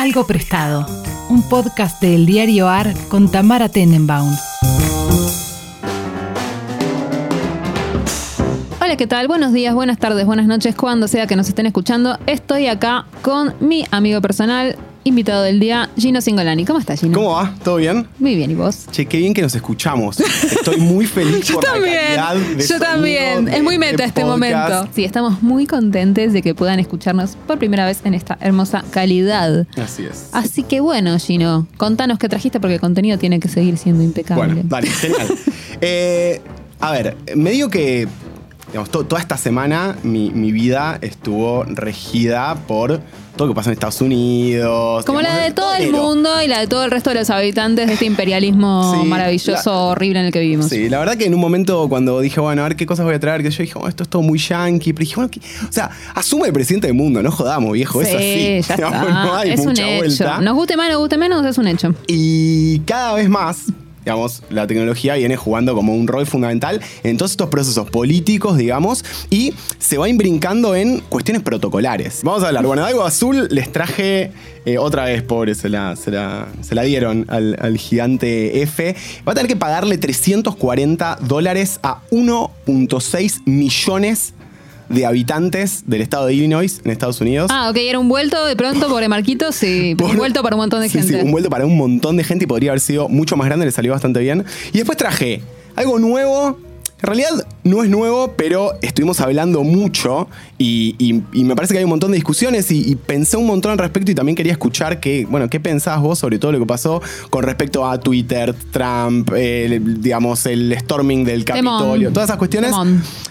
Algo Prestado, un podcast del diario AR con Tamara Tenenbaum. Hola, ¿qué tal? Buenos días, buenas tardes, buenas noches, cuando sea que nos estén escuchando. Estoy acá con mi amigo personal, invitado del día, Gino Singolani. ¿Cómo estás, Gino? ¿Cómo va? ¿Todo bien? Muy bien, ¿y vos? Che, qué bien que nos escuchamos. Estoy muy feliz Yo por la calidad de yo también. de Es muy meta este podcast. momento. Sí, estamos muy contentes de que puedan escucharnos por primera vez en esta hermosa calidad. Así es. Así que bueno, Gino, contanos qué trajiste porque el contenido tiene que seguir siendo impecable. Bueno, dale, genial. Eh, a ver, medio que, digamos, to- toda esta semana mi, mi vida estuvo regida por todo lo que pasó en Estados Unidos. Como la de todo el mundo y la de todo el resto de los habitantes de este imperialismo Sí, maravilloso, la- horrible en el que vivimos. Sí, la verdad que en un momento cuando dije, bueno, a ver qué cosas voy a traer, que yo dije, bueno, esto es todo muy yankee, pero dije, bueno, ¿qué? o sea, asume el presidente del mundo, no jodamos, viejo, es Sí, así. ya Digamos, está. No hay es un mucha hecho. vuelta. Nos guste más, nos guste menos, es un hecho. Y cada vez más, digamos, la tecnología viene jugando como un rol fundamental en todos estos procesos políticos, digamos, y se va imbrincando en cuestiones protocolares. Vamos a hablar. Bueno, de algo azul les traje eh, otra vez, pobre, se la, se la, se la dieron al, al gigante F. Va a tener que pagarle 340 dólares a 1.6 millones de habitantes del estado de Illinois en Estados Unidos. Ah, ok, era un vuelto de pronto, pobre Marquitos, sí, Por- un vuelto para un montón de Sí, gente. Sí, un vuelto para un montón de gente y podría haber sido mucho más grande, le salió bastante bien. Y después traje algo nuevo. En realidad no es nuevo, pero estuvimos hablando mucho y, y- y me parece que hay un montón de discusiones y, y pensé un montón al respecto y también quería escuchar que, bueno, qué pensás vos sobre todo lo que pasó con respecto a Twitter, Trump, el- digamos, el storming del. Capitolio, todas esas cuestiones.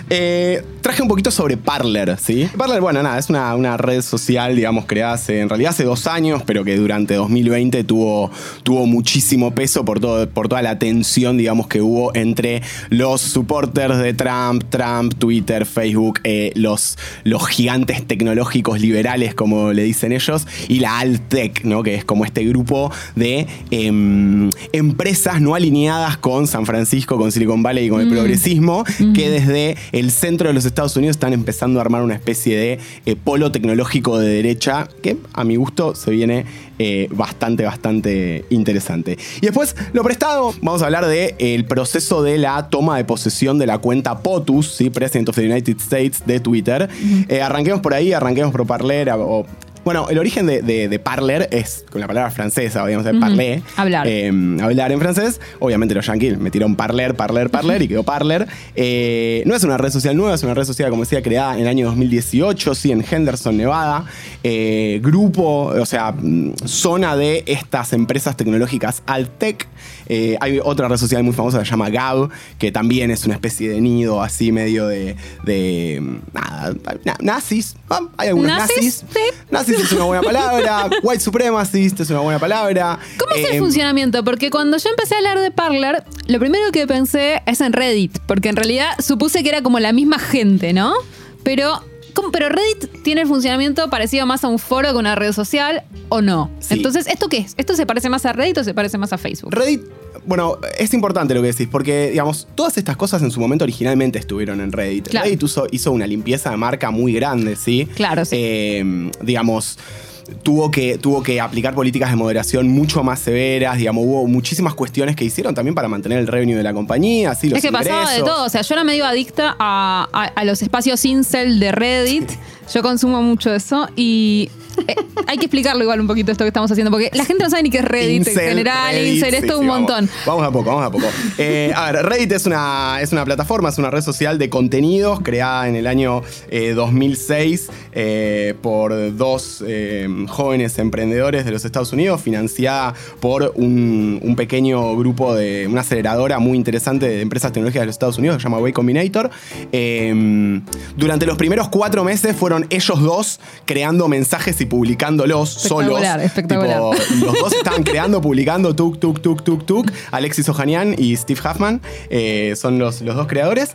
Eh, traje un poquito sobre Parler, ¿sí? Parler, bueno, nada, es una, una red social, digamos, creada hace, en realidad hace dos años, pero que durante 2020 tuvo, tuvo muchísimo peso por, todo, por toda la tensión, digamos, que hubo entre los supporters de Trump, Trump, Twitter, Facebook, eh, los, los gigantes tecnológicos liberales, como le dicen ellos, y la Altec, ¿no? Que es como este grupo de em, empresas no alineadas con San Francisco, con Silicon Valley y con el progresismo, que desde el centro de los Estados Unidos están empezando a armar una especie de eh, polo tecnológico de derecha que a mi gusto se viene eh, bastante, bastante interesante. Y después, lo prestado, vamos a hablar del proceso de la toma de posesión de la cuenta POTUS, ¿sí? President of the United States de Twitter. Eh, arranquemos por ahí, arranquemos por Parler o- bueno, el origen de, de- de Parler es con la palabra francesa, digamos, de parler. Hablar. Eh, hablar en francés. Obviamente los yankees metieron parler, parler, parler y quedó parler. Eh, no es una red social nueva, es una red social, como decía, creada en el año 2018, sí, en Henderson, Nevada. Eh, grupo, o sea, mm, zona de estas empresas tecnológicas Altec. Eh, hay otra red social muy famosa que se llama Gab, que también es una especie de nido así medio de... de, nada, na- nazis. Ah, Hay algunos ¿Nazis? nazis. Sí. Nazis es una buena palabra. White supremacist es una buena palabra. ¿Cómo es el Eh, funcionamiento? Porque cuando yo empecé a hablar de Parler, lo primero que pensé es en Reddit, porque en realidad supuse que era como la misma gente, ¿no? Pero, pero Reddit tiene el funcionamiento parecido más a un foro que una red social, ¿o no? Sí. Entonces, ¿esto qué es? ¿Esto se parece más a Reddit o se parece más a Facebook? Reddit, bueno, es importante lo que decís, porque, digamos, todas estas cosas en su momento originalmente estuvieron en Reddit. Claro. Reddit hizo, hizo una limpieza de marca muy grande, ¿sí? Claro, sí. Eh, digamos. Tuvo que, tuvo que aplicar políticas de moderación mucho más severas, digamos, hubo muchísimas cuestiones que hicieron también para mantener el revenue de la compañía, así los es que pasaba de todo. O sea, yo era medio adicta a, a- a los espacios incel de Reddit. Yo consumo mucho eso y eh, hay que explicarlo igual un poquito esto que estamos haciendo, porque la gente no sabe ni qué es Reddit en general, Reddit, incel, esto sí, un montón. Vamos a poco, vamos a poco. Eh, a ver, Reddit es una, es una plataforma, es una red social de contenidos creada en el año eh, 2006 eh, por dos jóvenes emprendedores de los Estados Unidos, financiada por un, un pequeño grupo de una aceleradora muy interesante de empresas tecnológicas de los Estados Unidos que se llama Way Combinator. Durante los primeros cuatro meses fueron ellos dos creando mensajes y publicándolos solos. Espectacular, espectacular. Tipo, los dos estaban creando, publicando, tuk, tuk, tuk, tuk, tuk. Alexis Ohanian y Steve Huffman eh, son los, los dos creadores.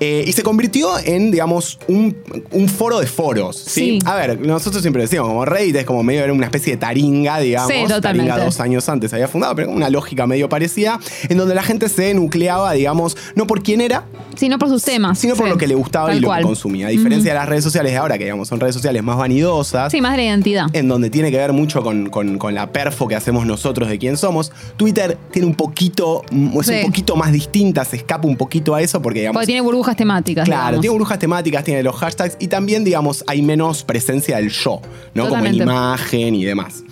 Eh, y se convirtió en, digamos, un, un foro de foros. ¿sí? Sí. A ver, nosotros siempre decíamos, como Reddit es como medio era una especie de taringa, digamos. Sí. Taringa dos años antes había fundado, pero una lógica medio parecida, en donde la gente se nucleaba, digamos, no por quién era, Sino por sus temas. sino por lo que le gustaba tal y lo cual. que consumía. A diferencia de las redes sociales de ahora, que digamos son redes sociales más vanidosas. Sí, más de la identidad. en donde tiene que ver mucho con, con- con la perfo que hacemos nosotros de quién somos. Twitter tiene un poquito, es Sí. un poquito más distinta, se escapa un poquito a eso porque digamos... Porque tiene burbujas temáticas. Claro, digamos. tiene burbujas temáticas, tiene los hashtags y también, digamos, hay menos presencia del yo, ¿no? Como en imagen y demás.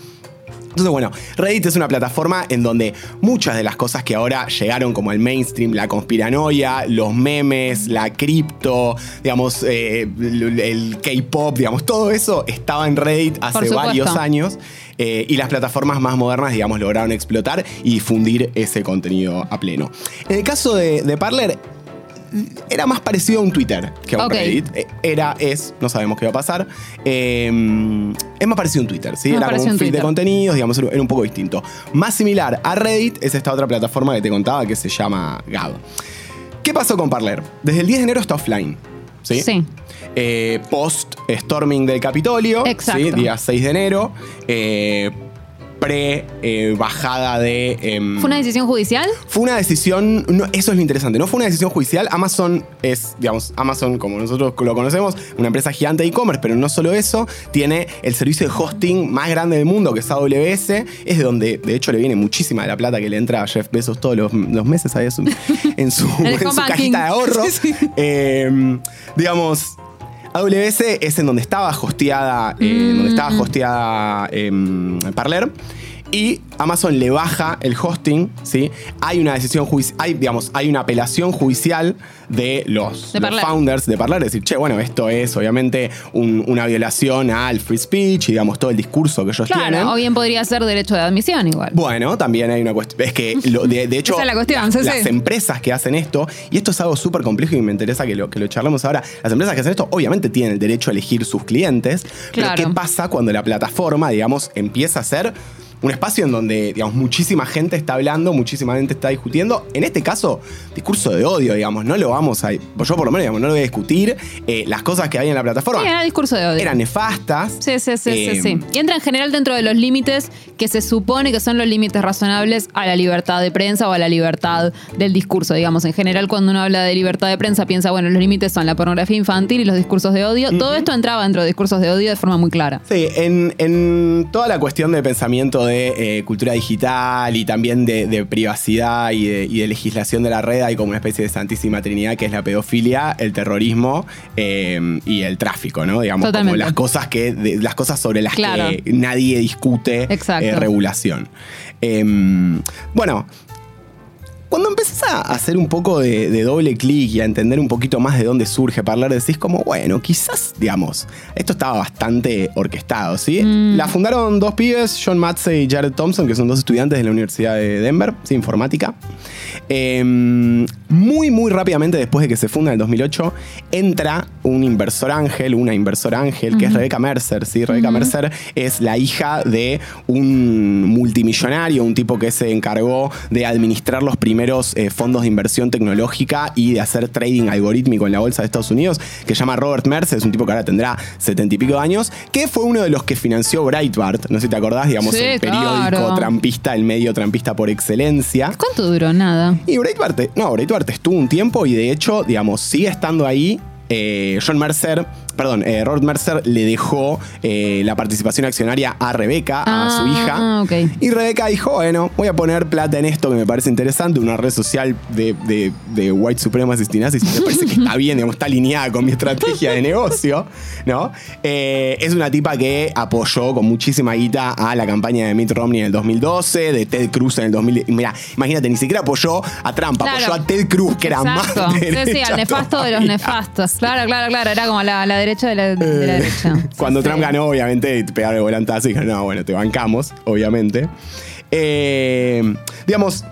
Entonces, bueno, Reddit es una plataforma en donde muchas de las cosas que ahora llegaron como al mainstream, la conspiranoia, los memes, la cripto, digamos, eh, el el K-pop, digamos, todo eso estaba en Reddit hace varios años. eh, y las plataformas más modernas, digamos, lograron explotar y difundir ese contenido a pleno. En el caso de, de Parler, era más parecido a un Twitter que a un. Reddit. Eh, Era, es, no sabemos qué va a pasar. Eh, es más parecido a un Twitter, ¿sí? Más era como un un feed de contenidos, digamos, era un poco distinto. Más similar a Reddit es esta otra plataforma que te contaba que se llama Gab. ¿Qué pasó con Parler? Desde el 10 de enero está offline. ¿Sí? Sí. Eh, post storming del Capitolio, Exacto. ¿sí? día 6 de enero, eh, pre eh, bajada de... em, ¿Fue una decisión judicial? fue una decisión, no, eso es lo interesante, no fue una decisión judicial. Amazon es, digamos, Amazon como nosotros lo conocemos, una empresa gigante de e-commerce, pero no solo eso, tiene el servicio de hosting más grande del mundo, que es AWS, es de donde de hecho le viene muchísima de la plata que le entra a Jeff Bezos todos los, los meses ahí en su, en su, en cajita de ahorro. Sí, sí. Eh, digamos, AWS es en donde estaba hosteada, eh, donde estaba hosteada em, Parler. Y Amazon le baja el hosting, ¿sí? Hay una decisión judicial, hay, digamos, hay una apelación judicial de los, De los founders de Parler, decir, che, bueno, esto es obviamente un- una violación al free speech y digamos todo el discurso que ellos tienen. Claro, o bien podría ser derecho de admisión igual. Bueno, también hay una cuestión. Es que, lo- de, de hecho, Esa es la cuestión, las empresas que hacen esto, y esto es algo súper complejo y me interesa que lo, que lo charlemos ahora, las empresas que hacen esto obviamente tienen el derecho a elegir sus clientes, Claro. pero ¿qué pasa cuando la plataforma, digamos, empieza a ser un espacio en donde, digamos, muchísima gente está hablando, muchísima gente está discutiendo? En este caso, discurso de odio, digamos, no lo vamos a... Yo por lo menos, digamos, no lo voy a discutir. Eh, las cosas que hay en la plataforma Sí, era discurso de odio. eran nefastas. Sí, sí, sí, Eh, sí, sí. Y entra en general dentro de los límites que se supone que son los límites razonables a la libertad de prensa o a la libertad del discurso, digamos. En general, cuando uno habla de libertad de prensa, piensa, bueno, los límites son la pornografía infantil y los discursos de odio. Todo esto entraba dentro de discursos de odio de forma muy clara. Sí, en, en toda la cuestión de pensamiento de eh, cultura digital y también de, de privacidad y de, y de legislación de la red hay como una especie de santísima trinidad que es la pedofilia, el terrorismo eh, y el tráfico, ¿no? Digamos, como las cosas que de- las cosas sobre las Claro. que nadie discute eh, regulación. Em, bueno, cuando empezás a hacer un poco de, de doble clic y a entender un poquito más de dónde surge Parler, decís como, bueno, quizás, digamos, esto estaba bastante orquestado, ¿sí? La fundaron dos pibes, John Matsey y Jared Thompson, que son dos estudiantes de la Universidad de Denver, sí, informática. Eh, muy, muy rápidamente después de que se funda en el 2008, entra un inversor ángel, una inversora ángel, que es Rebecca Mercer, ¿sí? Rebecca Mercer es la hija de un multimillonario, un tipo que se encargó de administrar los primeros eh, fondos de inversión tecnológica y de hacer trading algorítmico en la bolsa de Estados Unidos, que se llama Robert Mercer, es un tipo que ahora tendrá setenta y pico de años, que fue uno de los que financió Breitbart, no sé si te acordás, digamos, Sí, el periódico claro. trampista, el medio trampista por excelencia. ¿Cuánto duró? Nada. Y Breitbart, no, Breitbart estuvo un tiempo y de hecho, digamos, sigue estando ahí. Eh, John Mercer, perdón, eh, Robert Mercer le dejó eh, la participación accionaria a Rebeca, a Ah, su hija. ok. Y Rebeca dijo, bueno, voy a poner plata en esto que me parece interesante, una red social de, de, de white supremacist y nazis, me parece que está bien, digamos, está alineada con mi estrategia de negocio, ¿no? Eh, es una tipa que apoyó con muchísima guita a la campaña de Mitt Romney en el 2012, de Ted Cruz en el 2000. Mira, imagínate, ni siquiera apoyó a Trump, Claro. apoyó a Ted Cruz, que era Exacto. más Sí, al nefasto de los nefastos. Claro, claro, claro. Era como la, la derecha de la, de la Eh, derecha. Cuando Sí, Trump sí. ganó, obviamente, pegaron el volantazo y dijeron, no, bueno, te bancamos, obviamente. Eh, digamos,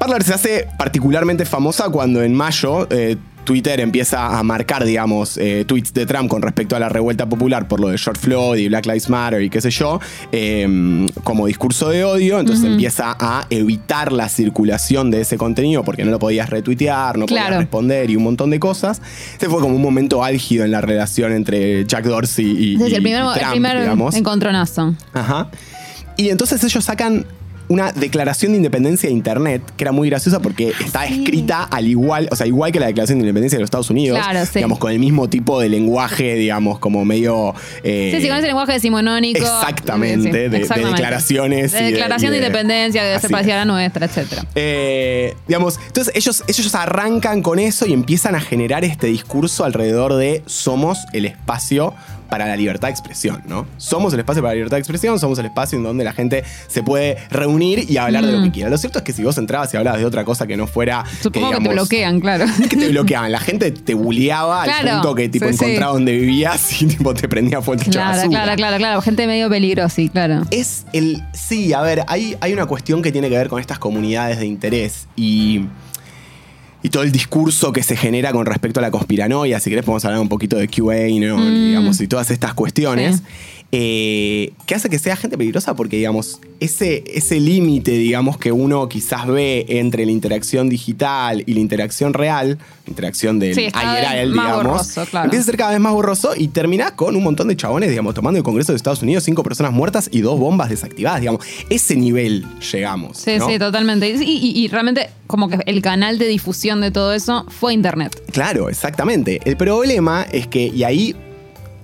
Parler se hace particularmente famosa cuando en mayo eh, Twitter empieza a marcar, digamos, eh, tweets de Trump con respecto a la revuelta popular por lo de George Floyd y Black Lives Matter y qué sé yo, eh, como discurso de odio, entonces empieza a evitar la circulación de ese contenido porque no lo podías retuitear, no podías responder y un montón de cosas. Ese fue como un momento álgido en la relación entre Jack Dorsey y, Desde y- el primer, y el Trump, primer digamos. encontronazo. Ajá. Y entonces ellos sacan una declaración de independencia de Internet, que era muy graciosa porque está escrita al igual, o sea, igual que la declaración de independencia de los Estados Unidos, Claro, sí. digamos, con el mismo tipo de lenguaje, digamos, como medio... eh, Sí, sí, con ese lenguaje decimonónico. Exactamente, de- de declaraciones De y de- declaración y de, de- independencia, que así se parecía a es. la nuestra, etcétera. Eh, digamos, entonces ellos, ellos arrancan con eso y empiezan a generar este discurso alrededor de somos el espacio para la libertad de expresión, ¿no? Somos el espacio para la libertad de expresión, somos el espacio en donde la gente se puede reunir y hablar de lo Mm. que quiera. Lo cierto es que si vos entrabas y hablabas de otra cosa que no fuera... Supongo que, te digamos, bloquean, claro. que te bloqueaban, la gente te bulleaba al punto que tipo sí, sí. encontraba donde vivías y tipo te prendía de Claro, basura. claro, claro, claro. Gente medio peligrosa, sí, claro. Es el. Sí, a ver, hay, hay una cuestión que tiene que ver con estas comunidades de interés y. Y todo el discurso que se genera con respecto a la conspiranoia. Si querés, podemos hablar un poquito de QA, ¿no? Mm. digamos, y todas estas cuestiones. Sí. Eh, que hace que sea gente peligrosa porque, digamos, ese, ese límite, digamos, que uno quizás ve entre la interacción digital y la interacción real, interacción del Sí, más digamos, borroso, claro. empieza a ser cada vez más borroso y termina con un montón de chabones, digamos, tomando el Congreso de Estados Unidos, cinco personas muertas y dos bombas desactivadas, digamos. Ese nivel llegamos. Sí, ¿no? sí, totalmente. Y, y- y realmente, como que el canal de difusión de todo eso fue Internet. Claro, exactamente. El problema es que, y ahí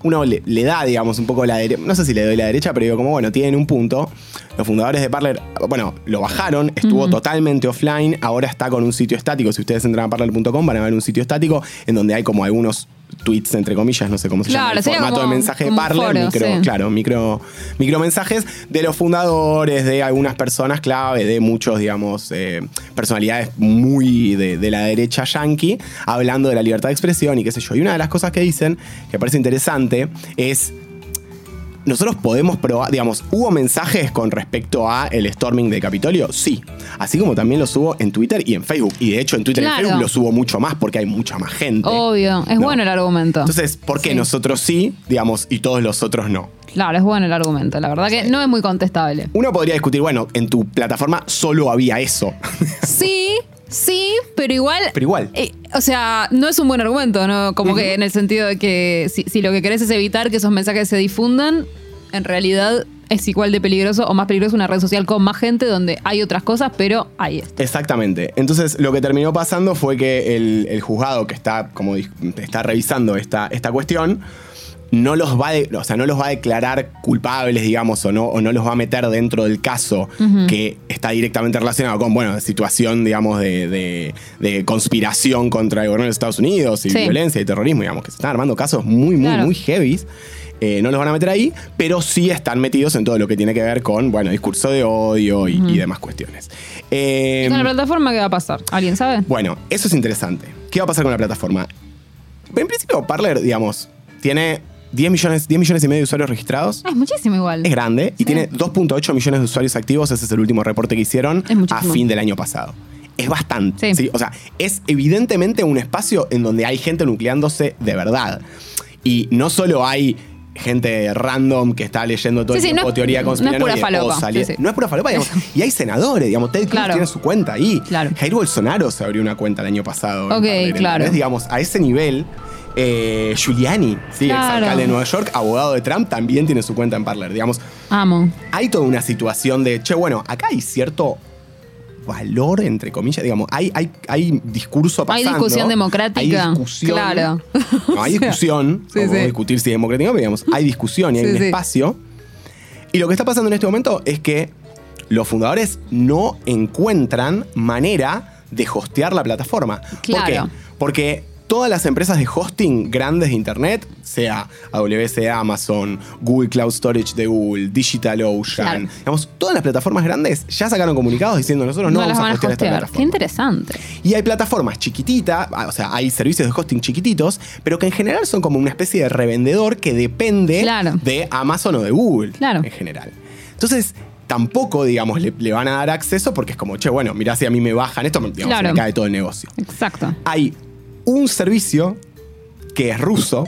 uno le, le da, digamos, un poco la derecha, no sé si le doy la derecha, pero digo, como bueno, tienen un punto. Los fundadores de Parler, bueno, lo bajaron, estuvo totalmente offline, ahora está con un sitio estático. Si ustedes entran a parler.com van a ver un sitio estático en donde hay como algunos tweets, entre comillas, no sé cómo se Claro, llama, el formato como- de mensaje de Parler, foro, micro, sí. claro, micro, micromensajes de los fundadores, de algunas personas clave, de muchos, digamos, eh, personalidades muy de, de la derecha yankee, hablando de la libertad de expresión y qué sé yo. Y una de las cosas que dicen, que parece interesante, es nosotros podemos probar, digamos, ¿hubo mensajes con respecto a el storming de Capitolio? Sí. Así como también los hubo en Twitter y en Facebook. Y de hecho en Twitter y en Facebook los hubo mucho más porque hay mucha más gente. Obvio, es No. bueno el argumento. Entonces, ¿por qué Sí. nosotros sí, digamos, y todos los otros no? Claro, es bueno el argumento. La verdad que no es muy contestable. Uno podría discutir, bueno, en tu plataforma solo había eso. Sí, sí, pero igual. Pero igual. eh, o sea, no es un buen argumento, ¿no? Como que en el sentido de que si, si lo que querés es evitar que esos mensajes se difundan, en realidad es igual de peligroso o más peligroso una red social con más gente donde hay otras cosas, pero ahí está. Exactamente. Entonces, lo que terminó pasando fue que el, el juzgado que está, como está revisando esta, esta cuestión no los va de- o sea, no los va a declarar culpables, digamos, o no, o no los va a meter dentro del caso que está directamente relacionado con, bueno, situación, digamos, de, de- de conspiración contra el gobierno de los Estados Unidos y Sí. violencia y terrorismo, digamos, que se están armando casos muy, muy, Claro. muy heavies. Eh, no los van a meter ahí, pero sí están metidos en todo lo que tiene que ver con, bueno, discurso de odio y, y demás cuestiones. Eh, ¿Con la plataforma qué va a pasar? ¿Alguien sabe? bueno, eso es interesante. ¿Qué va a pasar con la plataforma? En principio, Parler, digamos, tiene 10 millones, 10 millones y medio de usuarios registrados. Ah, es muchísimo igual. Es grande y tiene 2.8 millones de usuarios activos. Ese es el último reporte que hicieron a fin del año pasado. Es bastante. Sí. ¿sí? O sea, es evidentemente un espacio en donde hay gente nucleándose de verdad. Y no solo hay gente random que está leyendo todo Sí, el sí, tiempo no es- teoría no es pura falopa. Sí, sí. No es pura falopa, digamos. Y hay senadores, digamos. Ted Cruz Claro. tiene su cuenta ahí. Claro. Jair Bolsonaro se abrió una cuenta el año pasado. Ok, claro. ¿entendés? Digamos, a ese nivel. Eh, Giuliani, sí, Claro. exalcalde de Nueva York, abogado de Trump, también tiene su cuenta en Parler. Digamos, Amo. hay toda una situación de, che, bueno, acá hay cierto valor, entre comillas, digamos, hay, hay, hay discurso Hay pasando. discusión democrática. Hay discusión. Claro. No, hay discusión, Sí, sí. discutir si es democrático, pero digamos, hay discusión y hay Sí, un espacio. Y lo que está pasando en este momento es que los fundadores no encuentran manera de hostear la plataforma. ¿Por qué? Claro. Porque todas las empresas de hosting grandes de Internet, sea AWS de Amazon, Google Cloud Storage de Google, DigitalOcean, Claro. digamos, todas las plataformas grandes ya sacaron comunicados diciendo nosotros no, No, vamos a hostear esta plataforma. Qué interesante. Y hay plataformas chiquititas, ah, o sea, hay servicios de hosting chiquititos, pero que en general son como una especie de revendedor que depende Claro. de Amazon o de Google Claro. en general. Entonces, tampoco, digamos, le, le van a dar acceso porque es como, che, bueno, mirá si a mí me bajan esto, digamos, Claro. me cae todo el negocio. Exacto. Hay un servicio que es ruso,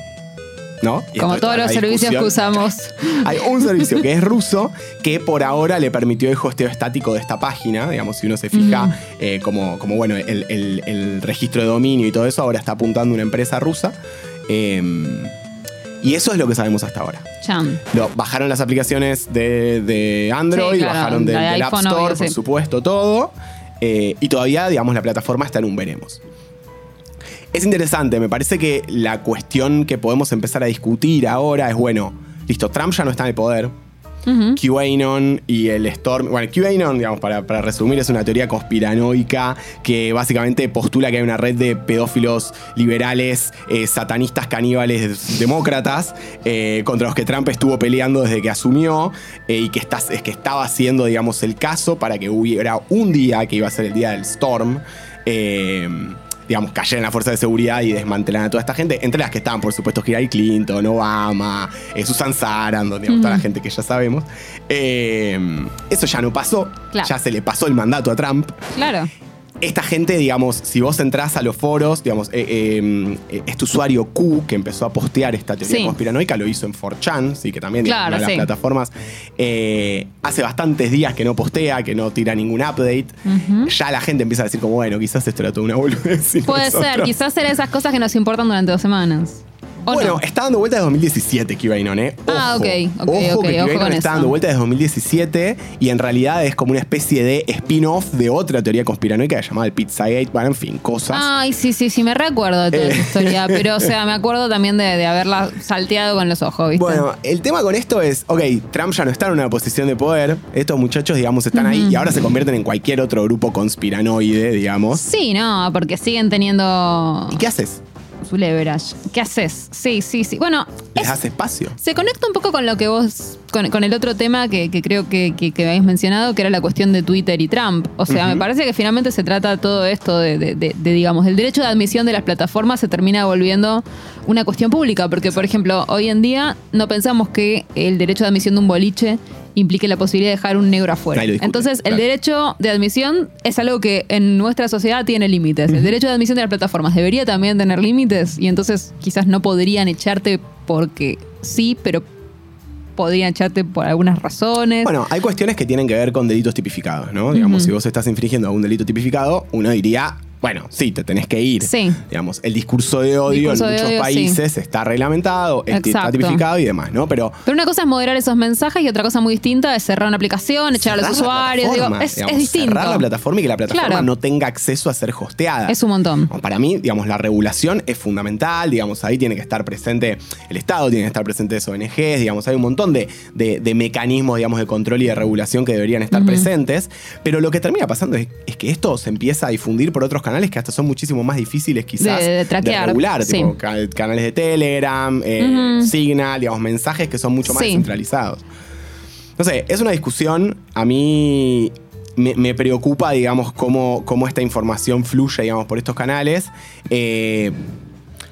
¿no? Y Como todos los servicios que usamos. Hay un servicio que es ruso que por ahora le permitió el hosteo estático de esta página. Digamos, si uno se fija, eh, como, como bueno, el, el- el registro de dominio y todo eso ahora está apuntando a una empresa rusa. Eh, Y eso es lo que sabemos hasta ahora. Lo- bajaron las aplicaciones de, de Android, Sí, claro, bajaron de- del App Store, obvio, por sí. supuesto, todo. Eh, y todavía, digamos, la plataforma está en un veremos. Es interesante, me parece que la cuestión que podemos empezar a discutir ahora es, bueno, listo, Trump ya no está en el poder. Ujú. QAnon y el Storm. Bueno, QAnon, digamos, para, para resumir, es una teoría conspiranoica que básicamente postula que hay una red de pedófilos liberales, eh, satanistas, caníbales, demócratas, eh, contra los que Trump estuvo peleando desde que asumió eh, y que, está, es que estaba haciendo, digamos, el caso para que hubiera un día que iba a ser el día del Storm. eh, digamos, cayeran la fuerza de seguridad y desmantelaran a toda esta gente, entre las que estaban, por supuesto, Hillary Clinton, Obama, eh, Susan Sarandon, digamos, toda la gente que ya sabemos. Eh, eso ya no pasó, Claro. ya se le pasó el mandato a Trump. Claro. Esta gente, digamos, si vos entrás a los foros, digamos, eh, eh, eh, este usuario Q que empezó a postear esta teoría Sí. conspiranoica lo hizo en 4chan, sí, que también digamos, Claro, una de las plataformas. eh, hace bastantes días que no postea, que no tira ningún update. Ya la gente empieza a decir como, bueno, quizás esto era toda una boludez. Puede ser, quizás eran esas cosas que nos importan durante dos semanas. ¿O Bueno, no? está dando vuelta desde 2017 QAnon, ¿eh? Ojo, Ah, ok, ok, ojo ok, que ojo con está eso. dando vuelta desde 2017 y en realidad es como una especie de spin-off de otra teoría conspiranoica llamada el Pizzagate. Bueno, en fin, cosas. Ay, sí, sí, sí, me recuerdo de toda Eh. esa historia, pero o sea, me acuerdo también de, de haberla salteado con los ojos, ¿viste? Bueno, el tema con esto es, ok, Trump ya no está en una posición de poder, estos muchachos, digamos, están ahí y ahora se convierten en cualquier otro grupo conspiranoide, digamos. Sí, no, porque siguen teniendo ¿Y qué haces? Su leverage. ¿Qué haces? Sí, sí, sí. Bueno, Les es- das espacio. se conecta un poco con lo que vos, con, con el otro tema que, que creo que, que, que habéis mencionado, que era la cuestión de Twitter y Trump. O sea, me parece que finalmente se trata todo esto de, de- de- de, digamos, el derecho de admisión de las plataformas se termina volviendo una cuestión pública, porque, por ejemplo, hoy en día no pensamos que el derecho de admisión de un boliche implique la posibilidad de dejar un negro afuera. Discute, Entonces, el derecho de admisión es algo que en nuestra sociedad tiene límites. El derecho de admisión de las plataformas debería también tener límites y entonces quizás no podrían echarte porque sí, pero podrían echarte por algunas razones. Bueno, hay cuestiones que tienen que ver con delitos tipificados, ¿no? Digamos, si vos estás infringiendo algún delito tipificado, uno diría, bueno, sí, te tenés que ir. Sí. Digamos, el discurso de odio Discurso en de muchos odio, países está reglamentado, está Exacto. tipificado y demás, ¿no? Pero Pero una cosa es moderar esos mensajes y otra cosa muy distinta es cerrar una aplicación, echar a los usuarios. Digo, es, digamos, es distinto. Cerrar la plataforma y que la plataforma Claro. no tenga acceso a ser hosteada. Es un montón. Para mí, digamos, la regulación es fundamental, digamos, ahí tiene que estar presente el Estado, tiene que estar presentes ONGs, digamos, hay un montón de, de- de mecanismos, digamos, de control y de regulación que deberían estar presentes, pero lo que termina pasando es, es que esto se empieza a difundir por otros canales que hasta son muchísimo más difíciles quizás De- de traquear, regular, sí. tipo ca- canales de Telegram, eh. Signal, digamos, mensajes que son mucho más Sí. centralizados. No sé, es una discusión. A mí me, me preocupa, digamos, cómo, cómo esta información fluye, digamos, por estos canales. Eh,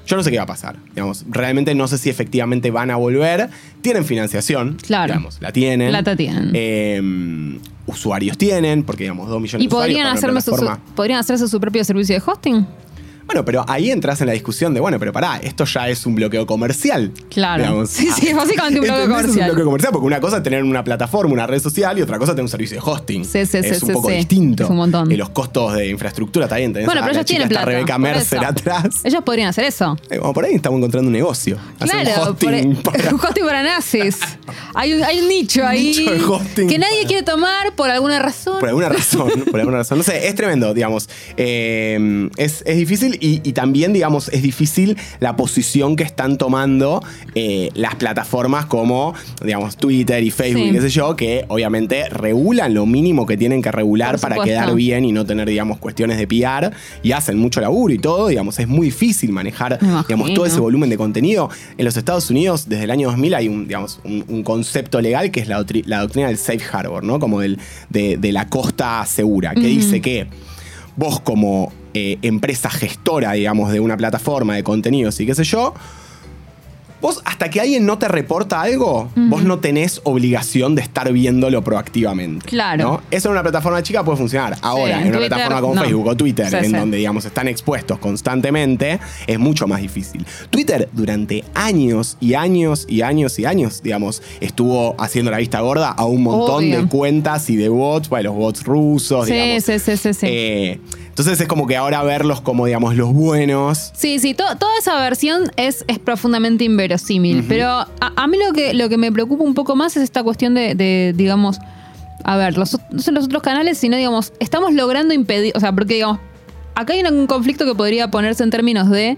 yo no sé qué va a pasar. Digamos, realmente no sé si efectivamente van a volver. Tienen financiación. Claro. Digamos, la tienen. Plata tienen. Eh, usuarios tienen, porque digamos, dos millones ¿Y de usuarios. podrían, para una hacerme su, plataforma. podrían hacerse su propio servicio de hosting? Bueno, pero ahí entras en la discusión de, bueno, pero pará, esto ya es un bloqueo comercial. Claro. Sí, sí, es básicamente un bloqueo. Es comercial. un bloqueo comercial, porque una cosa es tener una plataforma, una red social, y otra cosa es tener un servicio de hosting. Sí, sí, es sí, un sí, poco sí. distinto. Es un montón. Y los costos de infraestructura bien. tenés Bueno, a pero ellos tienen plata. Rebeca Mercer atrás. Ellos podrían hacer eso. Eh, bueno, por ahí estamos encontrando un negocio. Hacer un Claro, hosting por- para- un hosting para nazis. Hay un, hay un nicho ahí nicho de hosting que nadie para- quiere tomar por alguna razón. Por alguna razón, por alguna razón. No sé, es tremendo, digamos. Eh, es, es difícil y, y también, digamos, es difícil la posición que están tomando eh, las plataformas como, digamos, Twitter y Facebook, Sí. y qué sé yo, que obviamente regulan lo mínimo que tienen que regular para quedar bien y no tener, digamos, cuestiones de PR y hacen mucho laburo y todo, digamos, es muy difícil manejar, digamos, todo ese volumen de contenido. En los Estados Unidos, desde el año 2000, hay un, digamos, un, un concepto legal que es la, la doctrina del safe harbor, ¿no? Como del, de, de la costa segura, que dice que vos como eh, empresa gestora, digamos, de una plataforma de contenidos y qué sé yo, Vos, hasta que alguien no te reporta algo, vos no tenés obligación de estar viéndolo proactivamente. Claro. ¿no? Eso en una plataforma chica puede funcionar. Ahora, en una plataforma como no. Facebook o Twitter, Sí, en sí. donde, digamos, están expuestos constantemente, es mucho más difícil. Twitter, durante años y años y años y años, digamos, estuvo haciendo la vista gorda a un montón Obvio. de cuentas y de bots, bueno, los bots rusos, Sí, digamos. sí, sí, sí, sí. Eh, entonces es como que ahora verlos como, digamos, los buenos. Sí, sí, to- toda esa versión es, es profundamente inverosímil. Inverosímil. Pero a, a mí lo que, lo que me preocupa un poco más es esta cuestión de, de, digamos, a ver, los, no son los otros canales, sino, digamos, estamos logrando impedir, o sea, porque, digamos, acá hay un conflicto que podría ponerse en términos de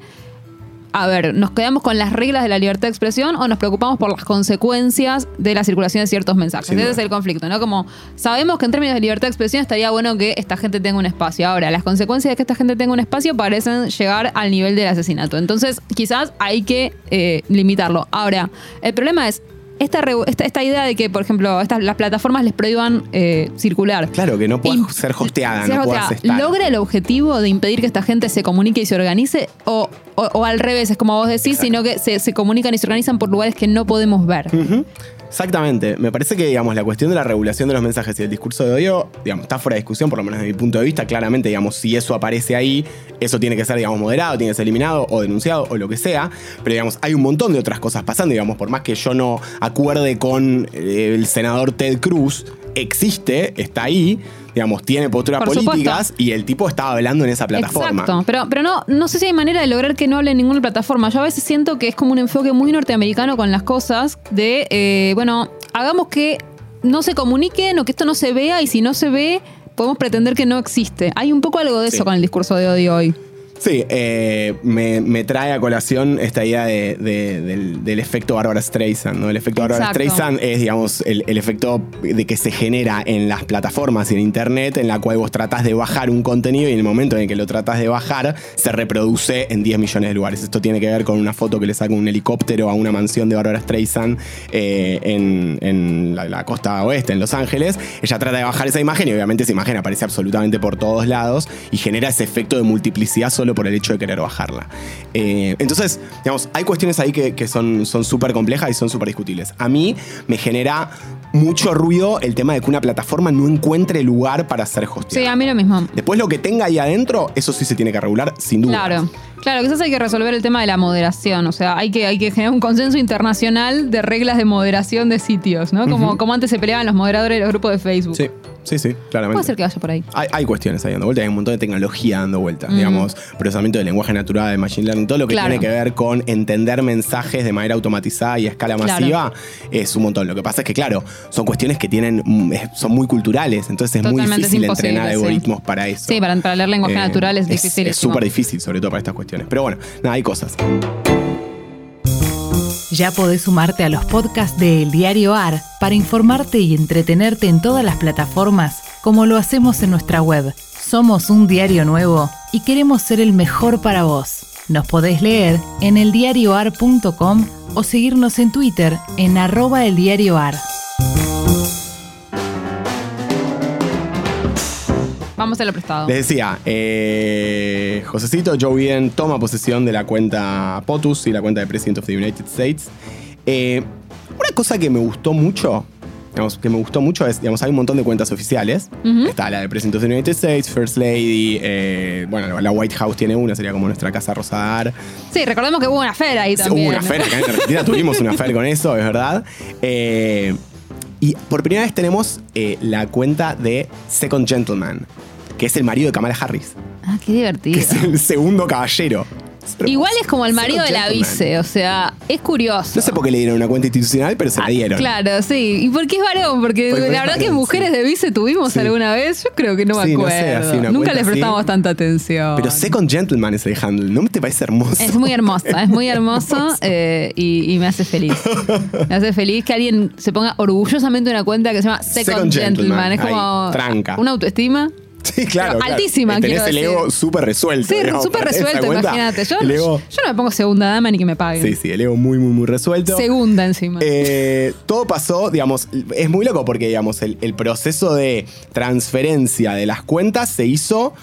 a ver, ¿nos quedamos con las reglas de la libertad de expresión o nos preocupamos por las consecuencias de la circulación de ciertos mensajes? Sin Ese duda. es el conflicto, ¿no? Como sabemos que en términos de libertad de expresión estaría bueno que esta gente tenga un espacio. Ahora, las consecuencias de que esta gente tenga un espacio parecen llegar al nivel del asesinato. Entonces, quizás hay que eh, limitarlo. Ahora, el problema es. Esta, esta, esta idea de que, por ejemplo, estas, las plataformas les prohíban eh, circular. Claro, que no puedas Imp- ser hosteada, ser no puedas hosteada. estar. ¿Logra el objetivo de impedir que esta gente se comunique y se organice? O, o- o al revés, es como vos decís, sino que se, se comunican y se organizan por lugares que no podemos ver. Exactamente. Me parece que, digamos, la cuestión de la regulación de los mensajes y el discurso de odio, digamos, está fuera de discusión, por lo menos desde mi punto de vista. Claramente, digamos, si eso aparece ahí, eso tiene que ser, digamos, moderado, tiene que ser eliminado o denunciado o lo que sea. Pero, digamos, hay un montón de otras cosas pasando, digamos, por más que yo no acuerde con eh, el senador Ted Cruz, existe, está ahí, digamos, tiene posturas Por supuesto. políticas y el tipo estaba hablando en esa plataforma. Exacto, pero, pero no, no sé si hay manera de lograr que no hable en ninguna plataforma. Yo a veces siento que es como un enfoque muy norteamericano con las cosas de, eh, bueno, hagamos que no se comuniquen o que esto no se vea y si no se ve, podemos pretender que no existe. Hay un poco algo de eso con el discurso de odio hoy. Sí, eh, me, me trae a colación esta idea de- de- del, del efecto Barbara Streisand. ¿no? El efecto Barbara. Streisand es, digamos, el, el efecto de que se genera en las plataformas y en Internet, en la cual vos tratás de bajar un contenido y en el momento en el que lo tratás de bajar, se reproduce en 10 millones de lugares. Esto tiene que ver con una foto que le saca un helicóptero a una mansión de Barbara Streisand eh, en, en la, la costa oeste, en Los Ángeles. Ella trata de bajar esa imagen y obviamente esa imagen aparece absolutamente por todos lados y genera ese efecto de multiplicidad solo por el hecho de querer bajarla. Eh, entonces, digamos, hay cuestiones ahí que, que son son súper complejas y son súper discutibles. A mí me genera mucho ruido el tema de que una plataforma no encuentre lugar para ser hosteada. Sí, a mí lo mismo. Después lo que tenga ahí adentro, eso sí se tiene que regular, sin duda. Claro, claro, quizás hay que resolver el tema de la moderación, o sea, hay que, hay que generar un consenso internacional de reglas de moderación de sitios, ¿no? Como, como antes se peleaban los moderadores de los grupos de Facebook. Sí, sí, sí, claramente. Puede ser que vaya por ahí. Hay, hay cuestiones ahí dando vueltas, hay un montón de tecnología dando vueltas, Mm. digamos, procesamiento de lenguaje natural, de machine learning, todo lo que Claro. tiene que ver con entender mensajes de manera automatizada y a escala Claro. masiva es un montón. Lo que pasa es que, claro, son cuestiones que tienen, mm, son muy culturales, entonces es muy Totalmente, difícil entrenar sí. algoritmos para eso. Sí, para, para leer lenguaje Eh, natural es difícil. Es súper difícil, sobre todo para estas Pero bueno, nada, hay cosas. Ya podés sumarte a los podcasts de El Diario AR para informarte y entretenerte en todas las plataformas, como lo hacemos en nuestra web. Somos un diario nuevo y queremos ser el mejor para vos. Nos podés leer en eldiarioar.com o seguirnos en Twitter en arroba eldiarioar. Vamos a lo prestado. Les decía, eh, Josecito Joe Biden toma posesión de la cuenta POTUS y la cuenta de President of the United States. Eh, una cosa que me gustó mucho, digamos, que me gustó mucho es, digamos, hay un montón de cuentas oficiales. Está la de President of the United States, First Lady, eh, bueno, la White House tiene una, sería como nuestra casa rosada. Sí, recordemos que hubo una feria ahí también. Hubo una feria, acá en Argentina tuvimos una feria con eso, es verdad. Eh, y por primera vez tenemos eh, la cuenta de Second Gentleman, que es el marido de Kamala Harris, Ah, qué divertido. que es el segundo caballero. Igual es como el marido de la vice, o sea, es curioso. No sé por qué le dieron una cuenta institucional, pero se la Ah, dieron. Claro, sí. ¿Y por qué es varón? Porque la verdad que varón, mujeres sí. de vice tuvimos Sí. alguna vez. Yo creo que no me Sí, no sé, acuerdo. así Nunca cuenta les prestamos tanta atención. Pero Second Gentleman es el handle, ¿no te parece hermoso? Es muy hermosa, es muy hermoso eh, y, y me hace feliz. Me hace feliz que alguien se ponga orgullosamente una cuenta que se llama Second, Second Gentleman. Gentleman, Es como ahí, tranca. una autoestima. Sí, claro. Claro. altísima, Tenés quiero el decir. ego súper resuelto. Sí, súper resuelto, imagínate. Yo, El ego- yo no me pongo segunda dama ni que me paguen. Sí, sí, el ego muy, muy, muy resuelto. Segunda encima. Eh, todo pasó, digamos, es muy loco porque, digamos, el, el proceso de transferencia de las cuentas se hizo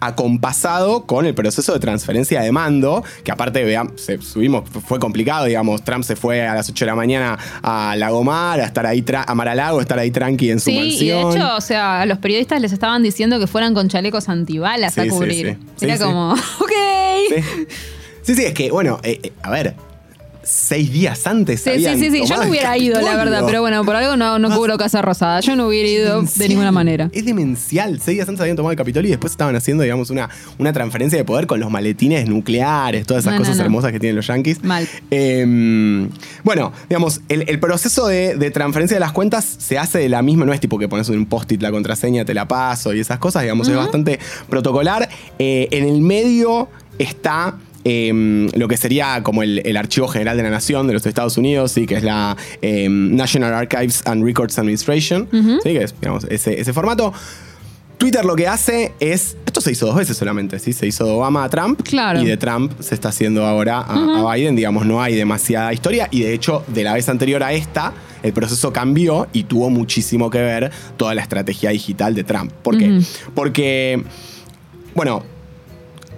acompasado con el proceso de transferencia de mando, que aparte, vean, se subimos, fue complicado, digamos, Trump se fue a las 8 de la mañana a Lagomar, a estar ahí, a Mar-a-Lago, a estar ahí tranqui en su Sí, y de mansión. hecho, o sea, a los periodistas les estaban diciendo que fueran con chalecos antibalas Sí, a sí, cubrir. sí. Sí, Era sí. como, ok. Sí. sí, sí, es que, bueno, eh, eh, a ver, seis días antes. Sí, sí, sí, sí. Yo no hubiera ido, la verdad, pero bueno, por algo no, no cubro Casa Rosada. Yo no hubiera ido de ninguna manera. Es demencial. Seis días antes habían tomado el Capitolio y después estaban haciendo, digamos, una, una transferencia de poder con los maletines nucleares, todas esas No, cosas no. hermosas que tienen los yankees. Mal. Eh, bueno, digamos, el, el proceso de, de transferencia de las cuentas se hace de la misma, no es tipo que pones un post-it la contraseña, te la paso y esas cosas, digamos, es bastante protocolar. Eh, en el medio está eh, lo que sería como el, el Archivo General de la Nación de los Estados Unidos, ¿sí? que es la eh, National Archives and Records Administration, ¿sí? que es digamos, ese, ese formato. Twitter lo que hace es. Esto se hizo dos veces solamente, ¿sí? Se hizo de Obama a Trump. Claro. Y de Trump se está haciendo ahora a, a Biden. Digamos, no hay demasiada historia. Y de hecho, de la vez anterior a esta, el proceso cambió y tuvo muchísimo que ver toda la estrategia digital de Trump. ¿Por qué? Porque. Bueno,